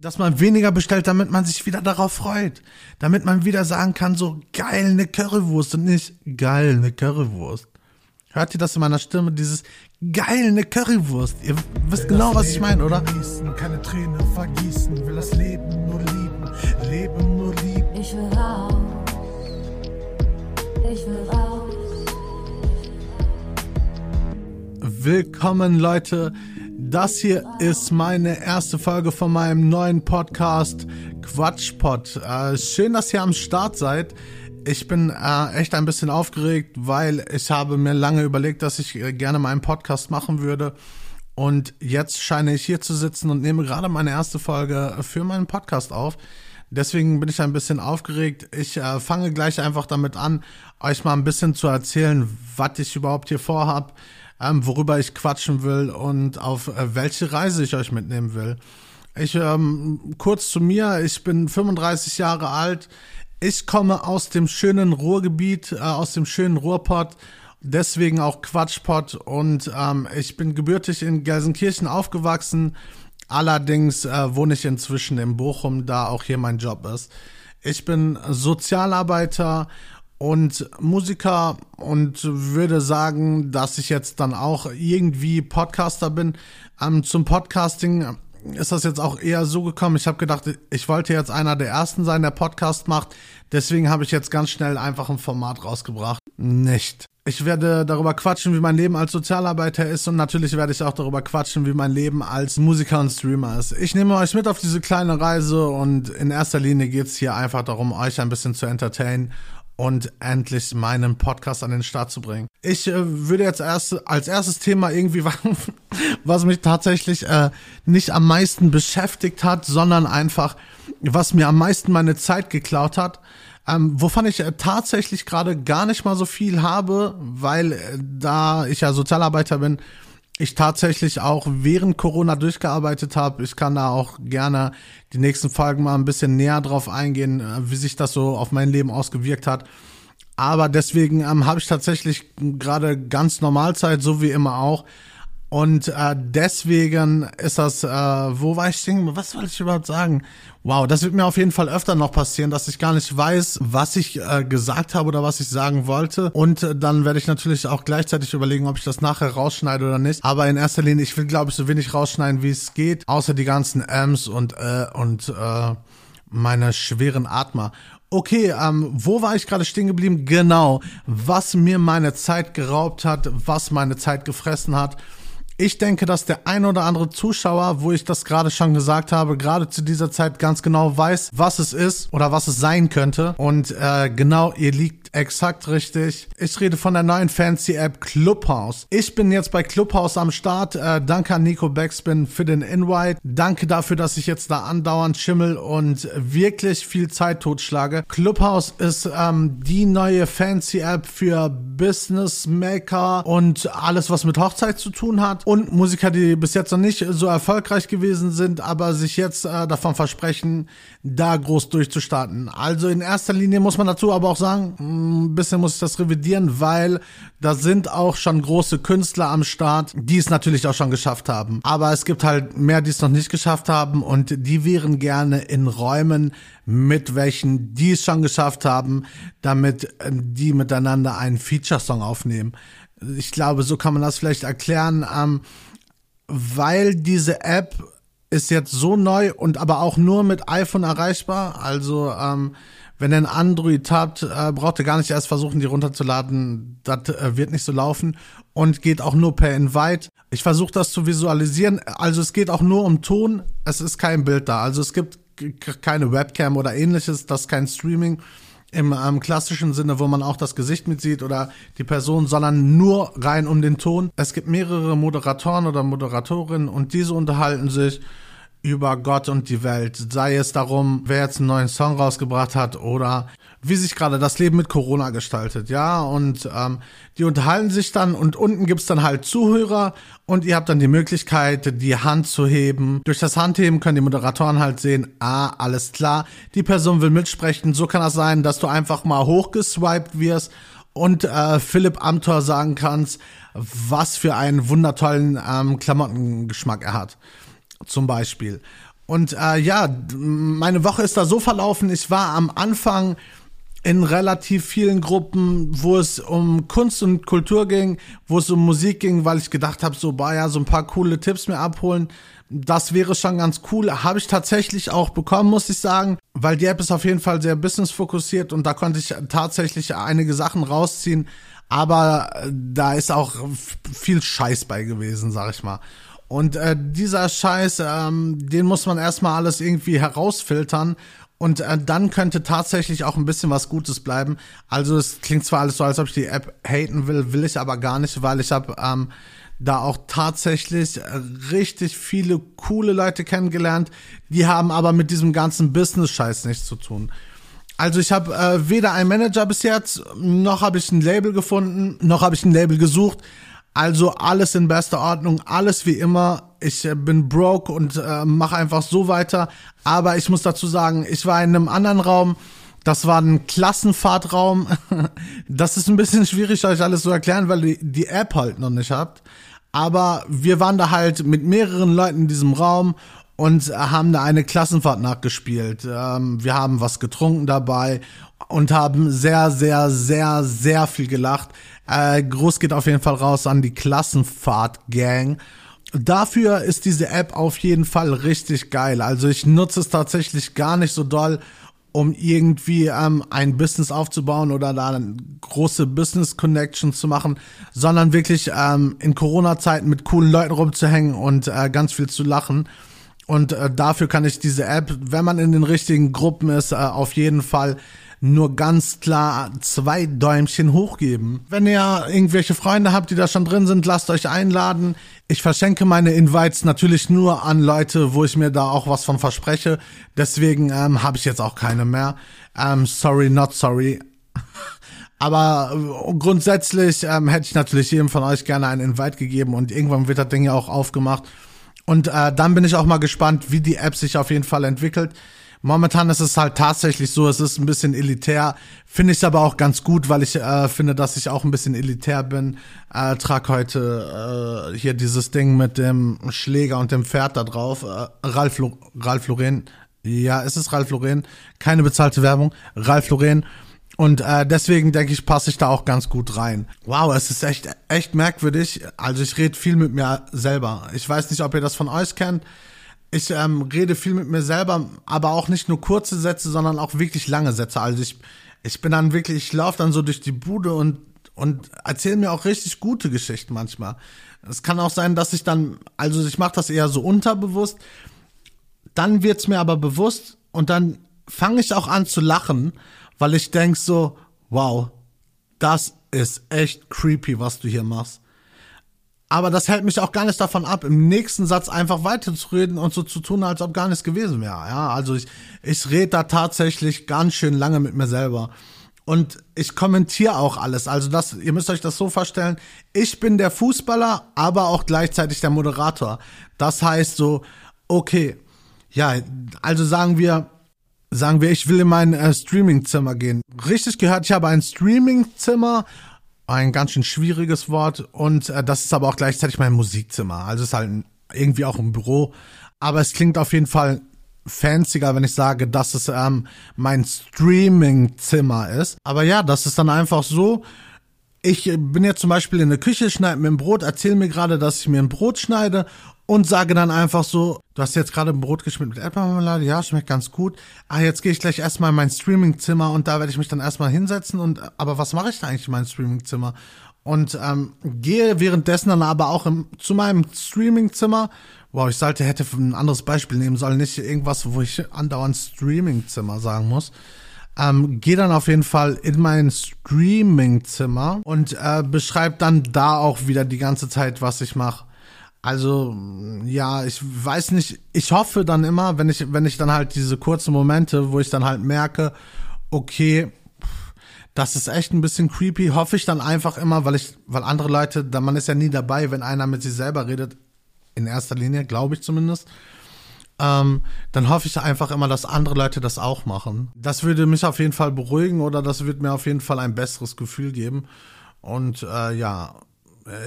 dass man weniger bestellt, damit man sich wieder darauf freut. Damit man wieder sagen kann, so geil eine Currywurst und nicht geil eine Currywurst. Hört ihr das in meiner Stimme? Dieses geil eine Currywurst. Ihr wisst will genau, was Leben ich meine, oder? Genießen, keine Träne vergießen, will das Leben nur lieben, Leben nur lieben. Ich will raus. Ich will raus. Willkommen, Leute das hier ist meine erste Folge von meinem neuen Podcast Quatschpot. Äh, schön, dass ihr am Start seid. Ich bin äh, echt ein bisschen aufgeregt, weil ich habe mir lange überlegt, dass ich äh, gerne meinen Podcast machen würde. Und jetzt scheine ich hier zu sitzen und nehme gerade meine erste Folge für meinen Podcast auf. Deswegen bin ich ein bisschen aufgeregt. Ich äh, fange gleich einfach damit an, euch mal ein bisschen zu erzählen, was ich überhaupt hier vorhab ähm, worüber ich quatschen will und auf äh, welche Reise ich euch mitnehmen will. Ich ähm, kurz zu mir, ich bin 35 Jahre alt. Ich komme aus dem schönen Ruhrgebiet, äh, aus dem schönen Ruhrpott, deswegen auch Quatschpott und ähm, ich bin gebürtig in Gelsenkirchen aufgewachsen. Allerdings äh, wohne ich inzwischen in Bochum, da auch hier mein Job ist. Ich bin Sozialarbeiter und Musiker und würde sagen, dass ich jetzt dann auch irgendwie Podcaster bin. Ähm, zum Podcasting ist das jetzt auch eher so gekommen. Ich habe gedacht, ich wollte jetzt einer der ersten sein, der Podcast macht. Deswegen habe ich jetzt ganz schnell einfach ein Format rausgebracht. Nicht. Ich werde darüber quatschen, wie mein Leben als Sozialarbeiter ist und natürlich werde ich auch darüber quatschen, wie mein Leben als Musiker und Streamer ist. Ich nehme euch mit auf diese kleine Reise und in erster Linie geht es hier einfach darum, euch ein bisschen zu entertainen und endlich meinen Podcast an den Start zu bringen. Ich äh, würde jetzt erst als erstes Thema irgendwie was mich tatsächlich äh, nicht am meisten beschäftigt hat, sondern einfach was mir am meisten meine Zeit geklaut hat. Ähm, wovon ich äh, tatsächlich gerade gar nicht mal so viel habe, weil äh, da ich ja Sozialarbeiter bin, ich tatsächlich auch während Corona durchgearbeitet habe. Ich kann da auch gerne die nächsten Folgen mal ein bisschen näher drauf eingehen, äh, wie sich das so auf mein Leben ausgewirkt hat. Aber deswegen ähm, habe ich tatsächlich gerade ganz Normalzeit, so wie immer auch. Und äh, deswegen ist das, äh, wo war ich stehen? Was wollte ich überhaupt sagen? Wow, das wird mir auf jeden Fall öfter noch passieren, dass ich gar nicht weiß, was ich äh, gesagt habe oder was ich sagen wollte. Und äh, dann werde ich natürlich auch gleichzeitig überlegen, ob ich das nachher rausschneide oder nicht. Aber in erster Linie, ich will, glaube ich, so wenig rausschneiden, wie es geht, außer die ganzen Ms und äh, und äh, meine schweren Atmer. Okay, ähm, wo war ich gerade stehen geblieben? Genau, was mir meine Zeit geraubt hat, was meine Zeit gefressen hat. Ich denke, dass der ein oder andere Zuschauer, wo ich das gerade schon gesagt habe, gerade zu dieser Zeit ganz genau weiß, was es ist oder was es sein könnte. Und äh, genau, ihr liegt exakt richtig. Ich rede von der neuen fancy App Clubhouse. Ich bin jetzt bei Clubhouse am Start. Äh, danke an Nico Backspin für den Invite. Danke dafür, dass ich jetzt da andauernd schimmel und wirklich viel Zeit totschlage. Clubhouse ist ähm, die neue fancy App für Business Maker und alles, was mit Hochzeit zu tun hat und Musiker, die bis jetzt noch nicht so erfolgreich gewesen sind, aber sich jetzt äh, davon versprechen, da groß durchzustarten. Also in erster Linie muss man dazu aber auch sagen, hm, ein bisschen muss ich das revidieren, weil da sind auch schon große Künstler am Start, die es natürlich auch schon geschafft haben. Aber es gibt halt mehr, die es noch nicht geschafft haben und die wären gerne in Räumen mit welchen, die es schon geschafft haben, damit äh, die miteinander einen Feature-Song aufnehmen ich glaube, so kann man das vielleicht erklären, ähm, weil diese App ist jetzt so neu und aber auch nur mit iPhone erreichbar. Also ähm, wenn ihr ein Android habt, äh, braucht ihr gar nicht erst versuchen, die runterzuladen. Das äh, wird nicht so laufen und geht auch nur per Invite. Ich versuche das zu visualisieren. Also es geht auch nur um Ton. Es ist kein Bild da. Also es gibt keine Webcam oder ähnliches. Das ist kein Streaming im ähm, klassischen Sinne, wo man auch das Gesicht mitsieht oder die Person, sondern nur rein um den Ton. Es gibt mehrere Moderatoren oder Moderatorinnen und diese unterhalten sich über Gott und die Welt. Sei es darum, wer jetzt einen neuen Song rausgebracht hat oder wie sich gerade das Leben mit Corona gestaltet, ja. Und ähm, die unterhalten sich dann und unten gibt's dann halt Zuhörer und ihr habt dann die Möglichkeit, die Hand zu heben. Durch das Handheben können die Moderatoren halt sehen, ah, alles klar, die Person will mitsprechen. So kann das sein, dass du einfach mal hochgeswiped wirst und äh, Philipp Amthor sagen kannst, was für einen wundertollen ähm, Klamottengeschmack er hat zum Beispiel. Und äh, ja, meine Woche ist da so verlaufen. Ich war am Anfang in relativ vielen Gruppen, wo es um Kunst und Kultur ging, wo es um Musik ging, weil ich gedacht habe, so, bah ja, so ein paar coole Tipps mir abholen. Das wäre schon ganz cool. Habe ich tatsächlich auch bekommen, muss ich sagen, weil die App ist auf jeden Fall sehr businessfokussiert und da konnte ich tatsächlich einige Sachen rausziehen. Aber äh, da ist auch viel Scheiß bei gewesen, sag ich mal. Und äh, dieser Scheiß, ähm, den muss man erstmal alles irgendwie herausfiltern. Und äh, dann könnte tatsächlich auch ein bisschen was Gutes bleiben. Also es klingt zwar alles so, als ob ich die App haten will, will ich aber gar nicht, weil ich habe ähm, da auch tatsächlich richtig viele coole Leute kennengelernt. Die haben aber mit diesem ganzen Business-Scheiß nichts zu tun. Also ich habe äh, weder einen Manager bis jetzt, noch habe ich ein Label gefunden, noch habe ich ein Label gesucht. Also alles in bester Ordnung, alles wie immer. Ich äh, bin broke und äh, mache einfach so weiter. Aber ich muss dazu sagen, ich war in einem anderen Raum. Das war ein Klassenfahrtraum. das ist ein bisschen schwierig, euch alles zu erklären, weil ihr die App halt noch nicht habt. Aber wir waren da halt mit mehreren Leuten in diesem Raum und haben da eine Klassenfahrt nachgespielt. Ähm, wir haben was getrunken dabei und haben sehr, sehr, sehr, sehr viel gelacht. Äh, groß geht auf jeden Fall raus an die Klassenfahrt-Gang. Dafür ist diese App auf jeden Fall richtig geil. Also ich nutze es tatsächlich gar nicht so doll, um irgendwie ähm, ein Business aufzubauen oder da eine große Business Connection zu machen, sondern wirklich ähm, in Corona-Zeiten mit coolen Leuten rumzuhängen und äh, ganz viel zu lachen. Und äh, dafür kann ich diese App, wenn man in den richtigen Gruppen ist, äh, auf jeden Fall nur ganz klar zwei Däumchen hochgeben. Wenn ihr irgendwelche Freunde habt, die da schon drin sind, lasst euch einladen. Ich verschenke meine Invites natürlich nur an Leute, wo ich mir da auch was von verspreche. Deswegen ähm, habe ich jetzt auch keine mehr. Ähm, sorry, not sorry. Aber äh, grundsätzlich ähm, hätte ich natürlich jedem von euch gerne einen Invite gegeben und irgendwann wird das Ding ja auch aufgemacht. Und äh, dann bin ich auch mal gespannt, wie die App sich auf jeden Fall entwickelt. Momentan ist es halt tatsächlich so, es ist ein bisschen elitär. Finde ich aber auch ganz gut, weil ich äh, finde, dass ich auch ein bisschen elitär bin. Äh, trag heute äh, hier dieses Ding mit dem Schläger und dem Pferd da drauf. Äh, Ralf, Ralf Lauren. Ja, es ist Ralf Lauren. Keine bezahlte Werbung. Ralf Lauren. Und äh, deswegen denke ich, passe ich da auch ganz gut rein. Wow, es ist echt, echt merkwürdig. Also ich rede viel mit mir selber. Ich weiß nicht, ob ihr das von euch kennt ich ähm, rede viel mit mir selber, aber auch nicht nur kurze Sätze, sondern auch wirklich lange Sätze. Also ich, ich bin dann wirklich, ich laufe dann so durch die Bude und, und erzähle mir auch richtig gute Geschichten manchmal. Es kann auch sein, dass ich dann, also ich mache das eher so unterbewusst, dann wird's mir aber bewusst und dann fange ich auch an zu lachen, weil ich denk so, wow, das ist echt creepy, was du hier machst. Aber das hält mich auch gar nicht davon ab, im nächsten Satz einfach weiterzureden und so zu tun, als ob gar nichts gewesen wäre. Ja, also ich, ich rede da tatsächlich ganz schön lange mit mir selber. Und ich kommentiere auch alles. Also das, ihr müsst euch das so vorstellen. Ich bin der Fußballer, aber auch gleichzeitig der Moderator. Das heißt so, okay, ja, also sagen wir, sagen wir, ich will in mein äh, Streamingzimmer gehen. Richtig gehört, ich habe ein Streamingzimmer ein ganz schön schwieriges Wort und äh, das ist aber auch gleichzeitig mein Musikzimmer. Also es ist halt irgendwie auch ein Büro, aber es klingt auf jeden Fall fancier, wenn ich sage, dass es ähm, mein Streamingzimmer ist. Aber ja, das ist dann einfach so. Ich bin jetzt zum Beispiel in der Küche, schneide mir ein Brot, erzähle mir gerade, dass ich mir ein Brot schneide und sage dann einfach so, du hast jetzt gerade ein Brot geschmiert mit Erdbeermarmelade, ja, schmeckt ganz gut. Ah, jetzt gehe ich gleich erstmal in mein Streamingzimmer und da werde ich mich dann erstmal hinsetzen und aber was mache ich da eigentlich in meinem Streamingzimmer? Und ähm, gehe währenddessen dann aber auch im, zu meinem Streamingzimmer. Wow, ich sollte hätte ein anderes Beispiel nehmen sollen, nicht irgendwas, wo ich andauernd Streamingzimmer sagen muss. Ähm, gehe dann auf jeden Fall in mein Streamingzimmer und äh, beschreibe dann da auch wieder die ganze Zeit, was ich mache. Also, ja, ich weiß nicht, ich hoffe dann immer, wenn ich, wenn ich dann halt diese kurzen Momente, wo ich dann halt merke, okay, das ist echt ein bisschen creepy, hoffe ich dann einfach immer, weil ich, weil andere Leute, man ist ja nie dabei, wenn einer mit sich selber redet, in erster Linie, glaube ich zumindest, ähm, dann hoffe ich einfach immer, dass andere Leute das auch machen. Das würde mich auf jeden Fall beruhigen oder das würde mir auf jeden Fall ein besseres Gefühl geben. Und äh, ja,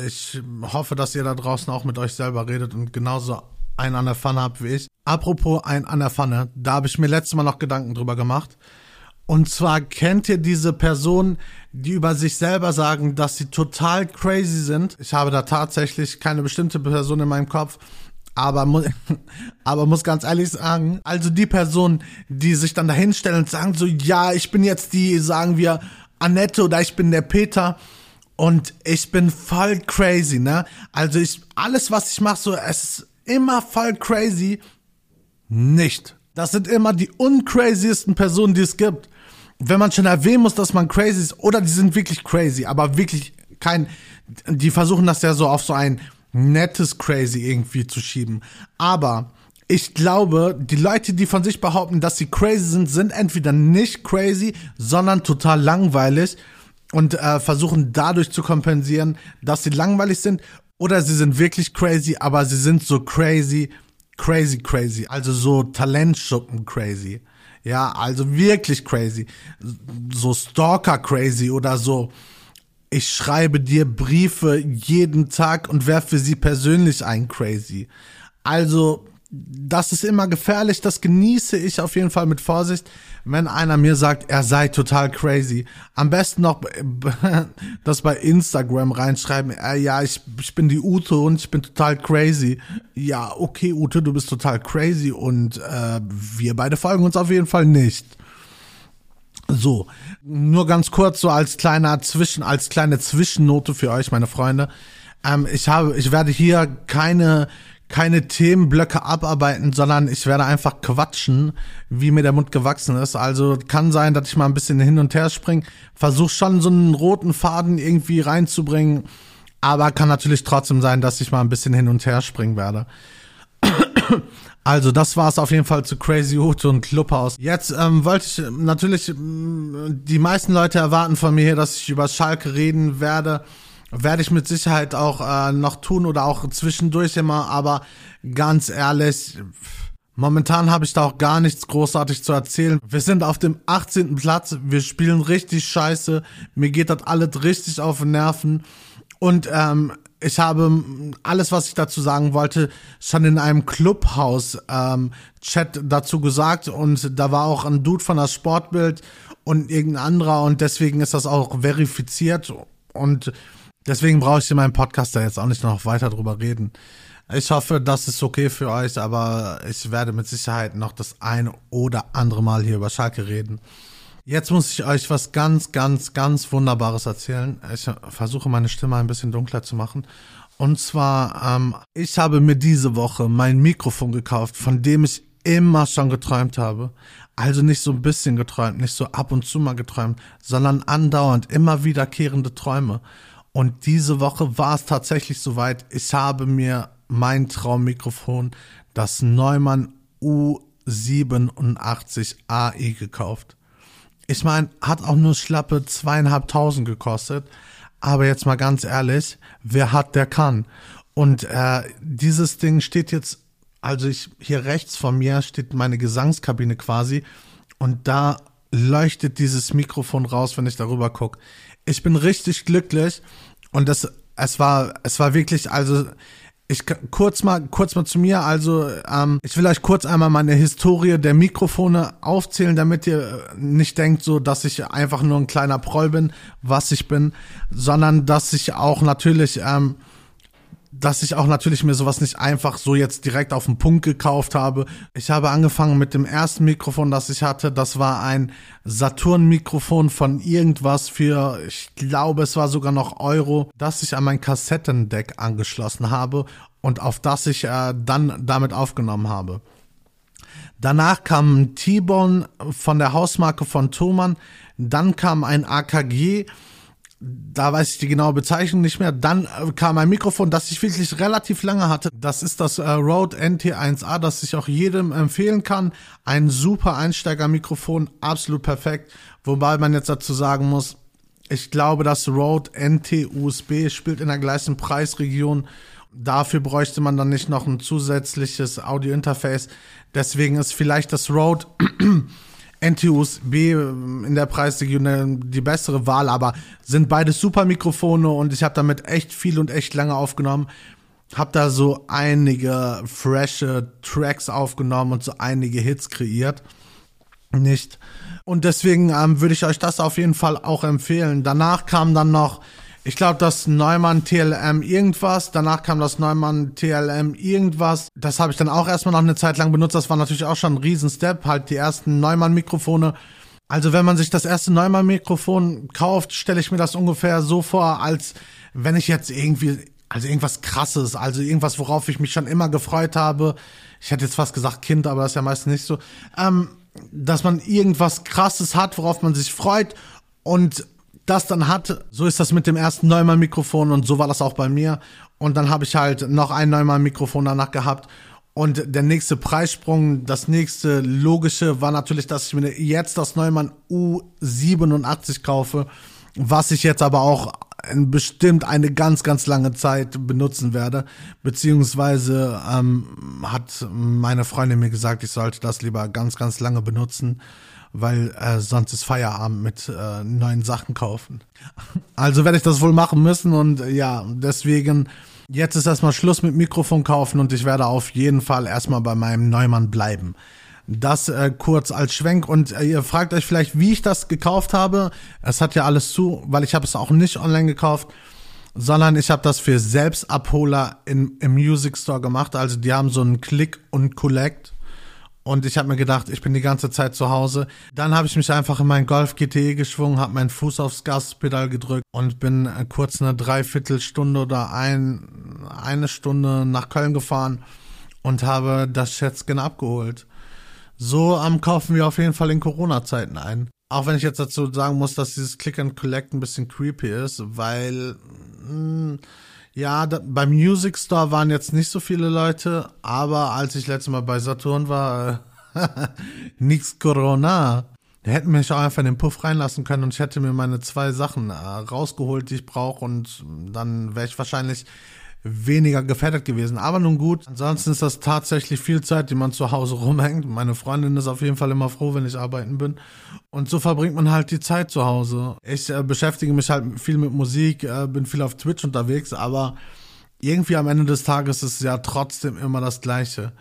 ich hoffe, dass ihr da draußen auch mit euch selber redet und genauso einen an der Pfanne habt wie ich. Apropos ein an der Pfanne, da habe ich mir letztes Mal noch Gedanken drüber gemacht. Und zwar kennt ihr diese Personen, die über sich selber sagen, dass sie total crazy sind. Ich habe da tatsächlich keine bestimmte Person in meinem Kopf, aber, mu aber muss ganz ehrlich sagen, also die Personen, die sich dann dahinstellen und sagen so, ja, ich bin jetzt die, sagen wir, Annette oder ich bin der Peter und ich bin voll crazy, ne? Also ich, alles was ich mache, so, es ist immer voll crazy. Nicht. Das sind immer die uncraziesten Personen, die es gibt. Wenn man schon erwähnen muss, dass man crazy ist, oder die sind wirklich crazy, aber wirklich kein, die versuchen das ja so auf so ein nettes Crazy irgendwie zu schieben. Aber ich glaube, die Leute, die von sich behaupten, dass sie crazy sind, sind entweder nicht crazy, sondern total langweilig und äh, versuchen dadurch zu kompensieren, dass sie langweilig sind, oder sie sind wirklich crazy, aber sie sind so crazy, crazy, crazy, also so Talentschuppen crazy. Ja, also wirklich crazy. So Stalker crazy oder so ich schreibe dir Briefe jeden Tag und werfe sie persönlich ein, crazy. Also, das ist immer gefährlich, das genieße ich auf jeden Fall mit Vorsicht, wenn einer mir sagt, er sei total crazy. Am besten noch das bei Instagram reinschreiben, äh, ja, ich, ich bin die Ute und ich bin total crazy. Ja, okay, Ute, du bist total crazy und äh, wir beide folgen uns auf jeden Fall nicht. So, nur ganz kurz so als kleiner Zwischen, als kleine Zwischennote für euch, meine Freunde. Ähm, ich habe, ich werde hier keine keine Themenblöcke abarbeiten, sondern ich werde einfach quatschen, wie mir der Mund gewachsen ist. Also kann sein, dass ich mal ein bisschen hin und her springe, versuche schon so einen roten Faden irgendwie reinzubringen, aber kann natürlich trotzdem sein, dass ich mal ein bisschen hin und her springen werde. Also, das war es auf jeden Fall zu Crazy Ute und Clubhouse. Jetzt ähm, wollte ich natürlich, ähm, die meisten Leute erwarten von mir hier, dass ich über Schalke reden werde. Werde ich mit Sicherheit auch äh, noch tun oder auch zwischendurch immer, aber ganz ehrlich, momentan habe ich da auch gar nichts großartig zu erzählen. Wir sind auf dem 18. Platz, wir spielen richtig scheiße, mir geht das alles richtig auf den Nerven. Und ähm, ich habe alles, was ich dazu sagen wollte, schon in einem Clubhouse-Chat ähm, dazu gesagt und da war auch ein Dude von das Sportbild und irgendein anderer und deswegen ist das auch verifiziert und deswegen brauche ich in meinem Podcast da jetzt auch nicht noch weiter drüber reden. Ich hoffe, das ist okay für euch, aber ich werde mit Sicherheit noch das ein oder andere Mal hier über Schalke reden. Jetzt muss ich euch was ganz, ganz, ganz Wunderbares erzählen. Ich versuche meine Stimme ein bisschen dunkler zu machen. Und zwar, ähm, ich habe mir diese Woche mein Mikrofon gekauft, von dem ich immer schon geträumt habe. Also nicht so ein bisschen geträumt, nicht so ab und zu mal geträumt, sondern andauernd, immer wiederkehrende Träume. Und diese Woche war es tatsächlich soweit. Ich habe mir mein Traummikrofon, das Neumann U87 AI gekauft. Ich meine, hat auch nur schlappe zweieinhalbtausend gekostet. Aber jetzt mal ganz ehrlich, wer hat, der kann. Und äh, dieses Ding steht jetzt, also ich hier rechts von mir steht meine Gesangskabine quasi und da leuchtet dieses Mikrofon raus, wenn ich darüber gucke. Ich bin richtig glücklich und das, es war, es war wirklich, also ich kurz mal, kurz mal zu mir. Also ähm, ich will euch kurz einmal meine Historie der Mikrofone aufzählen, damit ihr nicht denkt, so, dass ich einfach nur ein kleiner Proll bin, was ich bin, sondern dass ich auch natürlich ähm, dass ich auch natürlich mir sowas nicht einfach so jetzt direkt auf den Punkt gekauft habe. Ich habe angefangen mit dem ersten Mikrofon, das ich hatte. Das war ein Saturn-Mikrofon von irgendwas für, ich glaube, es war sogar noch Euro, das ich an mein Kassettendeck angeschlossen habe und auf das ich äh, dann damit aufgenommen habe. Danach kam ein T-Bone von der Hausmarke von Thomann. Dann kam ein AKG da weiß ich die genaue Bezeichnung nicht mehr. Dann äh, kam ein Mikrofon, das ich wirklich relativ lange hatte. Das ist das äh, Rode NT1A, das ich auch jedem empfehlen kann. Ein super Einsteigermikrofon, absolut perfekt. Wobei man jetzt dazu sagen muss, ich glaube, das Rode NT USB spielt in der gleichen Preisregion. Dafür bräuchte man dann nicht noch ein zusätzliches Audio-Interface. Deswegen ist vielleicht das Rode NT-USB in der Preisregion die bessere Wahl, aber sind beides super Mikrofone und ich habe damit echt viel und echt lange aufgenommen. Hab da so einige frische Tracks aufgenommen und so einige Hits kreiert. Nicht. Und deswegen ähm, würde ich euch das auf jeden Fall auch empfehlen. Danach kam dann noch, ich glaube, das Neumann TLM irgendwas. Danach kam das Neumann TLM irgendwas. Das habe ich dann auch erstmal noch eine Zeit lang benutzt. Das war natürlich auch schon ein Riesenstep. Halt die ersten Neumann-Mikrofone. Also wenn man sich das erste Neumann-Mikrofon kauft, stelle ich mir das ungefähr so vor, als wenn ich jetzt irgendwie, also irgendwas krasses, also irgendwas, worauf ich mich schon immer gefreut habe. Ich hätte jetzt fast gesagt Kind, aber das ist ja meistens nicht so. Ähm, dass man irgendwas krasses hat, worauf man sich freut und das dann hat. So ist das mit dem ersten Neumann-Mikrofon und so war das auch bei mir. Und dann habe ich halt noch ein Neumann-Mikrofon danach gehabt. Und der nächste Preissprung, das nächste logische war natürlich, dass ich mir jetzt das Neumann U87 kaufe, was ich jetzt aber auch bestimmt eine ganz, ganz lange Zeit benutzen werde. Beziehungsweise ähm, hat meine Freundin mir gesagt, ich sollte das lieber ganz, ganz lange benutzen, weil äh, sonst ist Feierabend mit äh, neuen Sachen kaufen. Also werde ich das wohl machen müssen und äh, ja, deswegen jetzt ist erstmal Schluss mit Mikrofon kaufen und ich werde auf jeden Fall erstmal bei meinem Neumann bleiben. Das äh, kurz als Schwenk und äh, ihr fragt euch vielleicht, wie ich das gekauft habe. Es hat ja alles zu, weil ich habe es auch nicht online gekauft, sondern ich habe das für Selbstabholer in, im Music Store gemacht. Also die haben so einen Click und Collect. Und ich habe mir gedacht, ich bin die ganze Zeit zu Hause. Dann habe ich mich einfach in meinen Golf GTE geschwungen, habe meinen Fuß aufs Gaspedal gedrückt und bin äh, kurz eine Dreiviertelstunde oder ein, eine Stunde nach Köln gefahren und habe das Schätzchen abgeholt. So ähm, kaufen wir auf jeden Fall in Corona-Zeiten ein. Auch wenn ich jetzt dazu sagen muss, dass dieses Click and Collect ein bisschen creepy ist, weil mh, hm, ja, da, beim Music Store waren jetzt nicht so viele Leute, aber als ich letztes Mal bei Saturn war, äh, nix Corona. Da hätten mich auch einfach in den Puff reinlassen können und ich hätte mir meine zwei Sachen äh, rausgeholt, die ich brauche und dann wäre ich wahrscheinlich weniger gefährdet gewesen. Aber nun gut, ansonsten ist das tatsächlich viel Zeit, die man zu Hause rumhängt. Meine Freundin ist auf jeden Fall immer froh, wenn ich arbeiten bin. Und so verbringt man halt die Zeit zu Hause. Ich äh, beschäftige mich halt viel mit Musik, äh, bin viel auf Twitch unterwegs, aber irgendwie am Ende des Tages ist es ja trotzdem immer das Gleiche.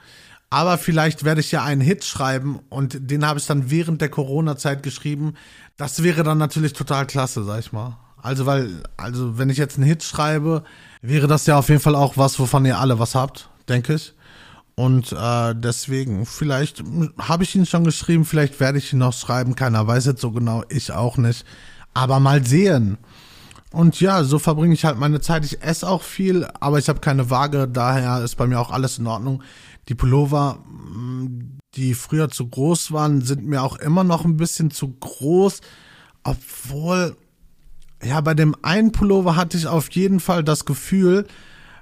Aber vielleicht werde ich ja einen Hit schreiben und den habe ich dann während der Corona-Zeit geschrieben. Das wäre dann natürlich total klasse, sag ich mal. Also, weil, also, wenn ich jetzt einen Hit schreibe, wäre das ja auf jeden Fall auch was, wovon ihr alle was habt, denke ich. Und äh, deswegen, vielleicht habe ich ihn schon geschrieben, vielleicht werde ich ihn noch schreiben, keiner weiß jetzt so genau, ich auch nicht. Aber mal sehen. Und ja, so verbringe ich halt meine Zeit. Ich esse auch viel, aber ich habe keine Waage, daher ist bei mir auch alles in Ordnung. Die Pullover, mm, die früher zu groß waren, sind mir auch immer noch ein bisschen zu groß, obwohl ja, bei dem einen Pullover hatte ich auf jeden Fall das Gefühl,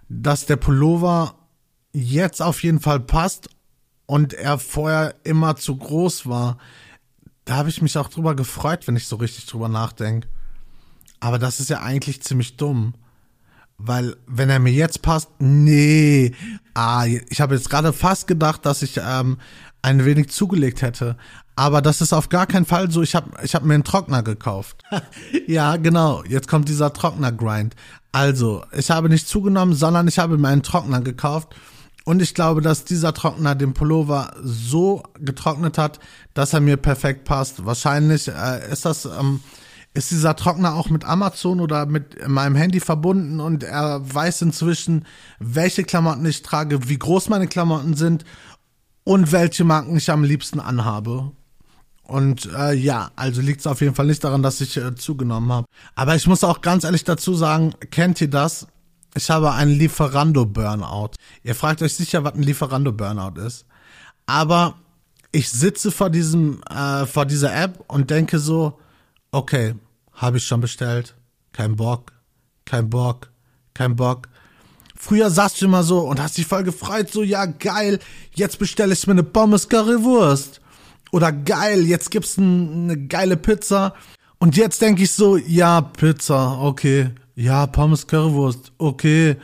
dass der Pullover jetzt auf jeden Fall passt und er vorher immer zu groß war. Da habe ich mich auch drüber gefreut, wenn ich so richtig drüber nachdenke. Aber das ist ja eigentlich ziemlich dumm. Weil, wenn er mir jetzt passt, nee. Ah, ich habe jetzt gerade fast gedacht, dass ich ähm, ein wenig zugelegt hätte. Aber das ist auf gar keinen Fall so. Ich habe ich hab mir einen Trockner gekauft. ja, genau. Jetzt kommt dieser Trockner-Grind. Also, ich habe nicht zugenommen, sondern ich habe mir einen Trockner gekauft. Und ich glaube, dass dieser Trockner den Pullover so getrocknet hat, dass er mir perfekt passt. Wahrscheinlich äh, ist das, ähm, ist dieser Trockner auch mit Amazon oder mit meinem Handy verbunden und er weiß inzwischen, welche Klamotten ich trage, wie groß meine Klamotten sind und welche Marken ich am liebsten anhabe. Und äh, ja, also liegt es auf jeden Fall nicht daran, dass ich äh, zugenommen habe. Aber ich muss auch ganz ehrlich dazu sagen, kennt ihr das? Ich habe einen Lieferando-Burnout. Ihr fragt euch sicher, was ein Lieferando-Burnout ist. Aber ich sitze vor diesem, äh, vor dieser App und denke so, okay, habe ich schon bestellt. Kein Bock, kein Bock, kein Bock. Früher saßt du immer so und hast dich voll gefreut, so, ja geil, jetzt bestelle ich mir eine Pommes Currywurst. Oder geil, jetzt gibt's ein, eine geile Pizza. Und jetzt denke ich so, ja, Pizza, okay. Ja, Pommes Currywurst, okay.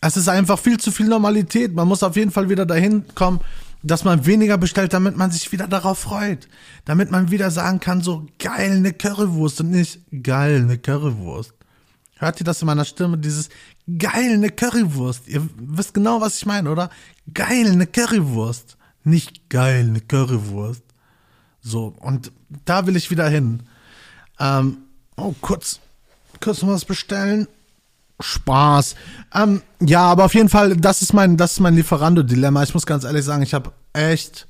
Es ist einfach viel zu viel Normalität. Man muss auf jeden Fall wieder dahin kommen, dass man weniger bestellt, damit man sich wieder darauf freut. Damit man wieder sagen kann, so geil, eine Currywurst und nicht geil, eine Currywurst. Hört ihr das in meiner Stimme? Dieses geil, eine Currywurst. Ihr wisst genau, was ich meine, oder? Geil, eine Currywurst. Nicht geil, eine Currywurst. So, und da will ich wieder hin. Ähm, oh, kurz, kurz noch was bestellen. Spaß. Ähm, ja, aber auf jeden Fall, das ist mein, das ist mein Lieferando-Dilemma. Ich muss ganz ehrlich sagen, ich habe echt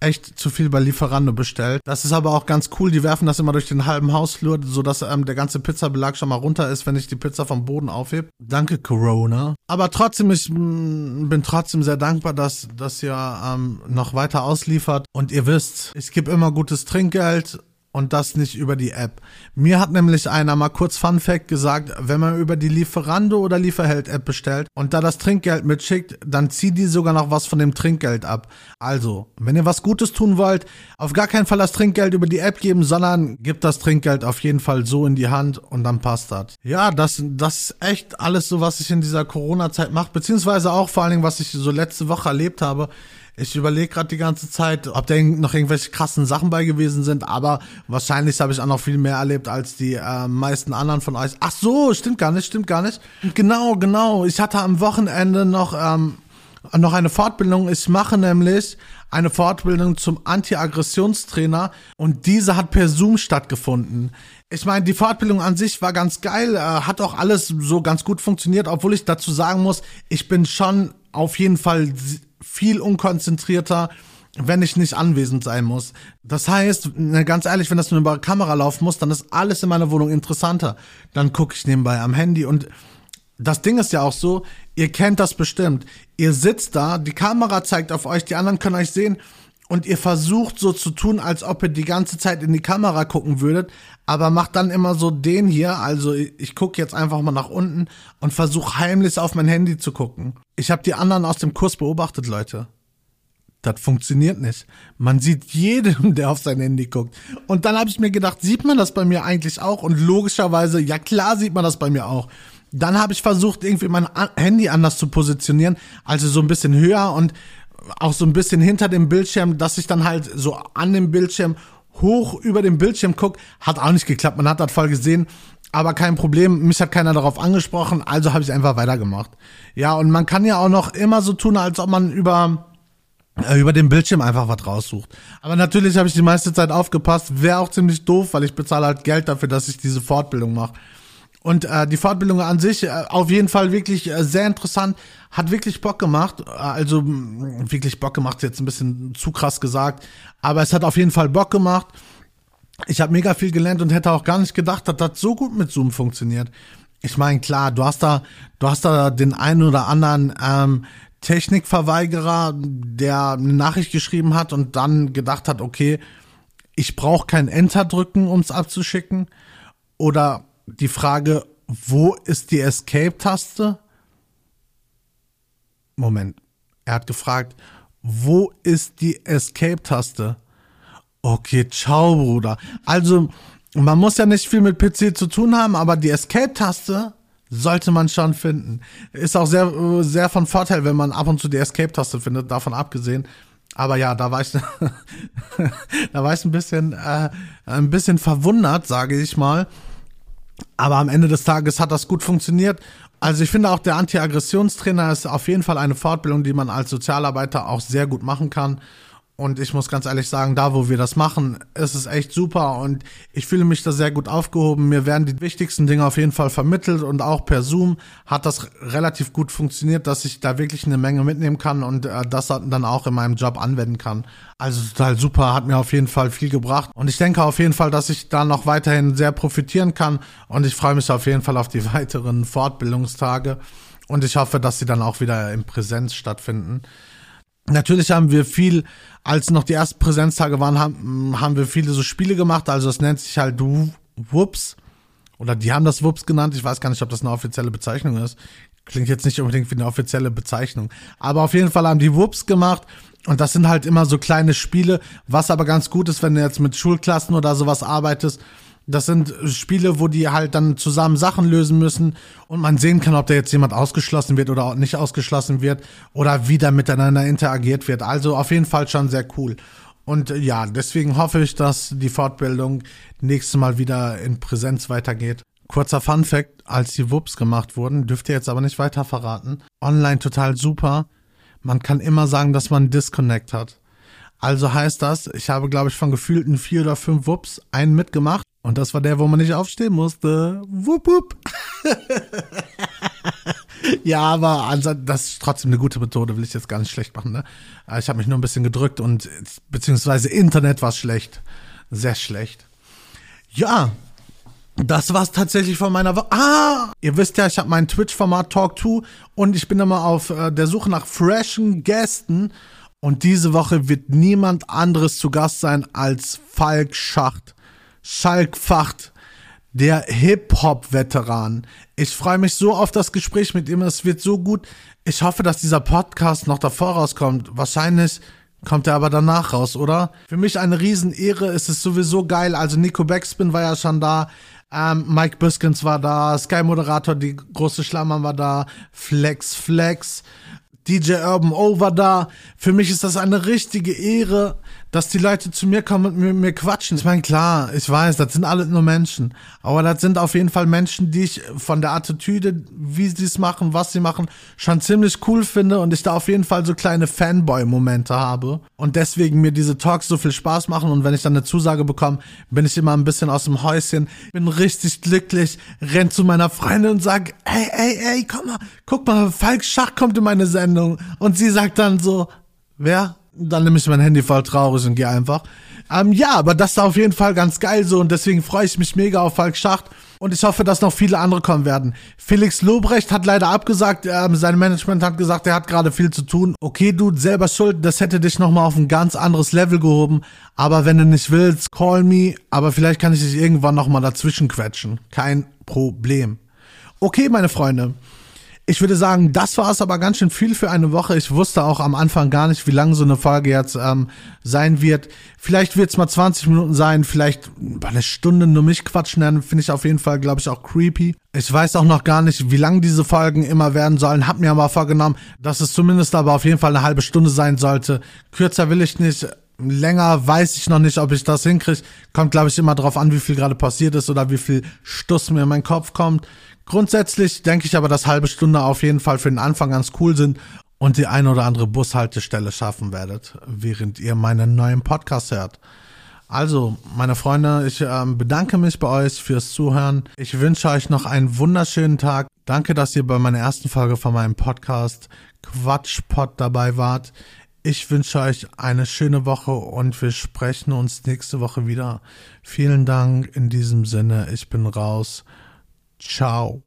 echt zu viel bei Lieferando bestellt. Das ist aber auch ganz cool. Die werfen das immer durch den halben Hausflur, sodass ähm, der ganze Pizzabelag schon mal runter ist, wenn ich die Pizza vom Boden aufhebe. Danke, Corona. Aber trotzdem, ich mm, bin trotzdem sehr dankbar, dass, dass ihr ähm, noch weiter ausliefert. Und ihr wisst, ich gebe immer gutes Trinkgeld und das nicht über die App. Mir hat nämlich einer mal kurz Fun Fact gesagt, wenn man über die Lieferando oder Lieferheld App bestellt und da das Trinkgeld mitschickt, dann zieht die sogar noch was von dem Trinkgeld ab. Also, wenn ihr was Gutes tun wollt, auf gar keinen Fall das Trinkgeld über die App geben, sondern gebt das Trinkgeld auf jeden Fall so in die Hand und dann passt das. Ja, das, das ist echt alles so, was ich in dieser Corona-Zeit mache, beziehungsweise auch vor allen Dingen, was ich so letzte Woche erlebt habe. Ich überlege gerade die ganze Zeit, ob da noch irgendwelche krassen Sachen bei gewesen sind, aber wahrscheinlich habe ich auch noch viel mehr erlebt als die äh, meisten anderen von euch. Ach so, stimmt gar nicht, stimmt gar nicht. Genau, genau. Ich hatte am Wochenende noch ähm, noch eine Fortbildung. Ich mache nämlich eine Fortbildung zum Anti-Aggressionstrainer und diese hat per Zoom stattgefunden. Ich meine, die Fortbildung an sich war ganz geil, äh, hat auch alles so ganz gut funktioniert, obwohl ich dazu sagen muss, ich bin schon auf jeden Fall viel unkonzentrierter, wenn ich nicht anwesend sein muss. Das heißt, ganz ehrlich, wenn das nur über Kamera laufen muss, dann ist alles in meiner Wohnung interessanter. Dann gucke ich nebenbei am Handy und das Ding ist ja auch so, ihr kennt das bestimmt. Ihr sitzt da, die Kamera zeigt auf euch, die anderen können euch sehen und ihr versucht so zu tun, als ob ihr die ganze Zeit in die Kamera gucken würdet, aber macht dann immer so den hier, also ich, gucke jetzt einfach mal nach unten und versuche heimlich auf mein Handy zu gucken. Ich habe die anderen aus dem Kurs beobachtet, Leute. Das funktioniert nicht. Man sieht jedem, der auf sein Handy guckt. Und dann habe ich mir gedacht, sieht man das bei mir eigentlich auch? Und logischerweise, ja klar sieht man das bei mir auch. Dann habe ich versucht, irgendwie mein Handy anders zu positionieren, also so ein bisschen höher und auch so ein bisschen hinter dem Bildschirm, dass ich dann halt so an dem Bildschirm hoch über dem Bildschirm gucke. Hat auch nicht geklappt, man hat das voll gesehen. Aber kein Problem, mich hat keiner darauf angesprochen, also habe ich einfach weitergemacht. Ja, und man kann ja auch noch immer so tun, als ob man über äh, über den Bildschirm einfach was raussucht. Aber natürlich habe ich die meiste Zeit aufgepasst. Wäre auch ziemlich doof, weil ich bezahle halt Geld dafür, dass ich diese Fortbildung mache. Und äh, die Fortbildung an sich äh, auf jeden Fall wirklich äh, sehr interessant, hat wirklich Bock gemacht. Äh, also wirklich Bock gemacht, jetzt ein bisschen zu krass gesagt, aber es hat auf jeden Fall Bock gemacht. Ich habe mega viel gelernt und hätte auch gar nicht gedacht, dass das so gut mit Zoom funktioniert. Ich meine, klar, du hast da, du hast da den einen oder anderen ähm, Technikverweigerer, der eine Nachricht geschrieben hat und dann gedacht hat, okay, ich brauche kein Enter drücken, um es abzuschicken. Oder die Frage, wo ist die Escape-Taste? Moment. Er hat gefragt, wo ist die Escape-Taste? Okay, ciao, Bruder. Also, man muss ja nicht viel mit PC zu tun haben, aber die Escape-Taste sollte man schon finden. Ist auch sehr, sehr von Vorteil, wenn man ab und zu die Escape-Taste findet, davon abgesehen. Aber ja, da war ich, da war ich ein bisschen, äh, ein bisschen verwundert, sage ich mal. Aber am Ende des Tages hat das gut funktioniert. Also ich finde auch der Anti-Aggressionstrainer ist auf jeden Fall eine Fortbildung, die man als Sozialarbeiter auch sehr gut machen kann. Und ich muss ganz ehrlich sagen, da wo wir das machen, ist es echt super und ich fühle mich da sehr gut aufgehoben. Mir werden die wichtigsten Dinge auf jeden Fall vermittelt und auch per Zoom hat das relativ gut funktioniert, dass ich da wirklich eine Menge mitnehmen kann und äh, das dann auch in meinem Job anwenden kann. Also total super, hat mir auf jeden Fall viel gebracht und ich denke auf jeden Fall, dass ich da noch weiterhin sehr profitieren kann und ich freue mich auf jeden Fall auf die weiteren Fortbildungstage und ich hoffe, dass sie dann auch wieder in Präsenz stattfinden. Natürlich haben wir viel, als noch die ersten Präsenztage waren, haben, haben wir viele so Spiele gemacht. Also es nennt sich halt Whoops. Oder die haben das Whoops genannt. Ich weiß gar nicht, ob das eine offizielle Bezeichnung ist. Klingt jetzt nicht unbedingt wie eine offizielle Bezeichnung. Aber auf jeden Fall haben die Whoops gemacht. Und das sind halt immer so kleine Spiele, was aber ganz gut ist, wenn du jetzt mit Schulklassen oder sowas arbeitest das sind Spiele, wo die halt dann zusammen Sachen lösen müssen und man sehen kann, ob da jetzt jemand ausgeschlossen wird oder nicht ausgeschlossen wird oder wie da miteinander interagiert wird. Also auf jeden Fall schon sehr cool. Und äh, ja, deswegen hoffe ich, dass die Fortbildung nächstes Mal wieder in Präsenz weitergeht. Kurzer Fun Fact, als die Wups gemacht wurden, dürft ihr jetzt aber nicht weiter verraten. Online total super. Man kann immer sagen, dass man Disconnect hat. Also heißt das, ich habe, glaube ich, von gefühlten vier oder fünf Wups einen mitgemacht. Und das war der, wo man nicht aufstehen musste. Wupp, wupp. ja, aber also, das ist trotzdem eine gute Methode, will ich jetzt gar nicht schlecht machen. Ne? Ich habe mich nur ein bisschen gedrückt und beziehungsweise Internet war schlecht. Sehr schlecht. Ja, das war's tatsächlich von meiner Woche. Ah, ihr wisst ja, ich habe mein Twitch-Format Talk 2 und ich bin immer auf äh, der Suche nach freshen Gästen. Und diese Woche wird niemand anderes zu Gast sein als Falk Schacht. Schalk Facht, der Hip-Hop-Veteran. Ich freue mich so auf das Gespräch mit ihm. Es wird so gut. Ich hoffe, dass dieser Podcast noch davor rauskommt. Wahrscheinlich kommt er aber danach raus, oder? Für mich eine Riesenehre. Es ist sowieso geil. Also Nico Backspin war ja schon da. Ähm, Mike Biskins war da, Sky Moderator, die große Schlammer war da, Flex Flex, DJ Urban O war da. Für mich ist das eine richtige Ehre, dass die Leute zu mir kommen und mit mir quatschen. Ich meine, klar, ich weiß, das sind alle nur Menschen. Aber das sind auf jeden Fall Menschen, die ich von der Attitüde, wie sie es machen, was sie machen, schon ziemlich cool finde und ich da auf jeden Fall so kleine Fanboy-Momente habe. Und deswegen mir diese Talks so viel Spaß machen und wenn ich dann eine Zusage bekomme, bin ich immer ein bisschen aus dem Häuschen, bin richtig glücklich, renn zu meiner Freundin und sag, ey, ey, ey, komm mal, guck mal, Falk Schach kommt in meine Sendung. Und sie sagt dann so, wer? Dann nehme ich mein Handy voll traurig und gehe einfach. Ähm, ja, aber das ist auf jeden Fall ganz geil so und deswegen freue ich mich mega auf Falk Schacht und ich hoffe, dass noch viele andere kommen werden. Felix Lobrecht hat leider abgesagt, ähm, sein Management hat gesagt, er hat gerade viel zu tun. Okay, du selber schuld, das hätte dich nochmal auf ein ganz anderes Level gehoben, aber wenn du nicht willst, call me, aber vielleicht kann ich dich irgendwann nochmal dazwischen quetschen. Kein Problem. Okay, meine Freunde. Ich würde sagen, das war es aber ganz schön viel für eine Woche. Ich wusste auch am Anfang gar nicht, wie lang so eine Folge jetzt ähm, sein wird. Vielleicht wird es mal 20 Minuten sein, vielleicht eine Stunde nur mich quatschen, dann finde ich auf jeden Fall, glaube ich, auch creepy. Ich weiß auch noch gar nicht, wie lang diese Folgen immer werden sollen. Hab mir aber vorgenommen, dass es zumindest aber auf jeden Fall eine halbe Stunde sein sollte. Kürzer will ich nicht. Länger weiß ich noch nicht, ob ich das hinkriege. Kommt, glaube ich, immer drauf an, wie viel gerade passiert ist oder wie viel Stuss mir in meinen Kopf kommt. Grundsätzlich denke ich aber, dass halbe Stunde auf jeden Fall für den Anfang ganz cool sind und die ein oder andere Bushaltestelle schaffen werdet, während ihr meinen neuen Podcast hört. Also, meine Freunde, ich äh, bedanke mich bei euch fürs Zuhören. Ich wünsche euch noch einen wunderschönen Tag. Danke, dass ihr bei meiner ersten Folge von meinem Podcast Quatschpot dabei wart. Ich wünsche euch eine schöne Woche und wir sprechen uns nächste Woche wieder. Vielen Dank in diesem Sinne. Ich bin raus. Ciao.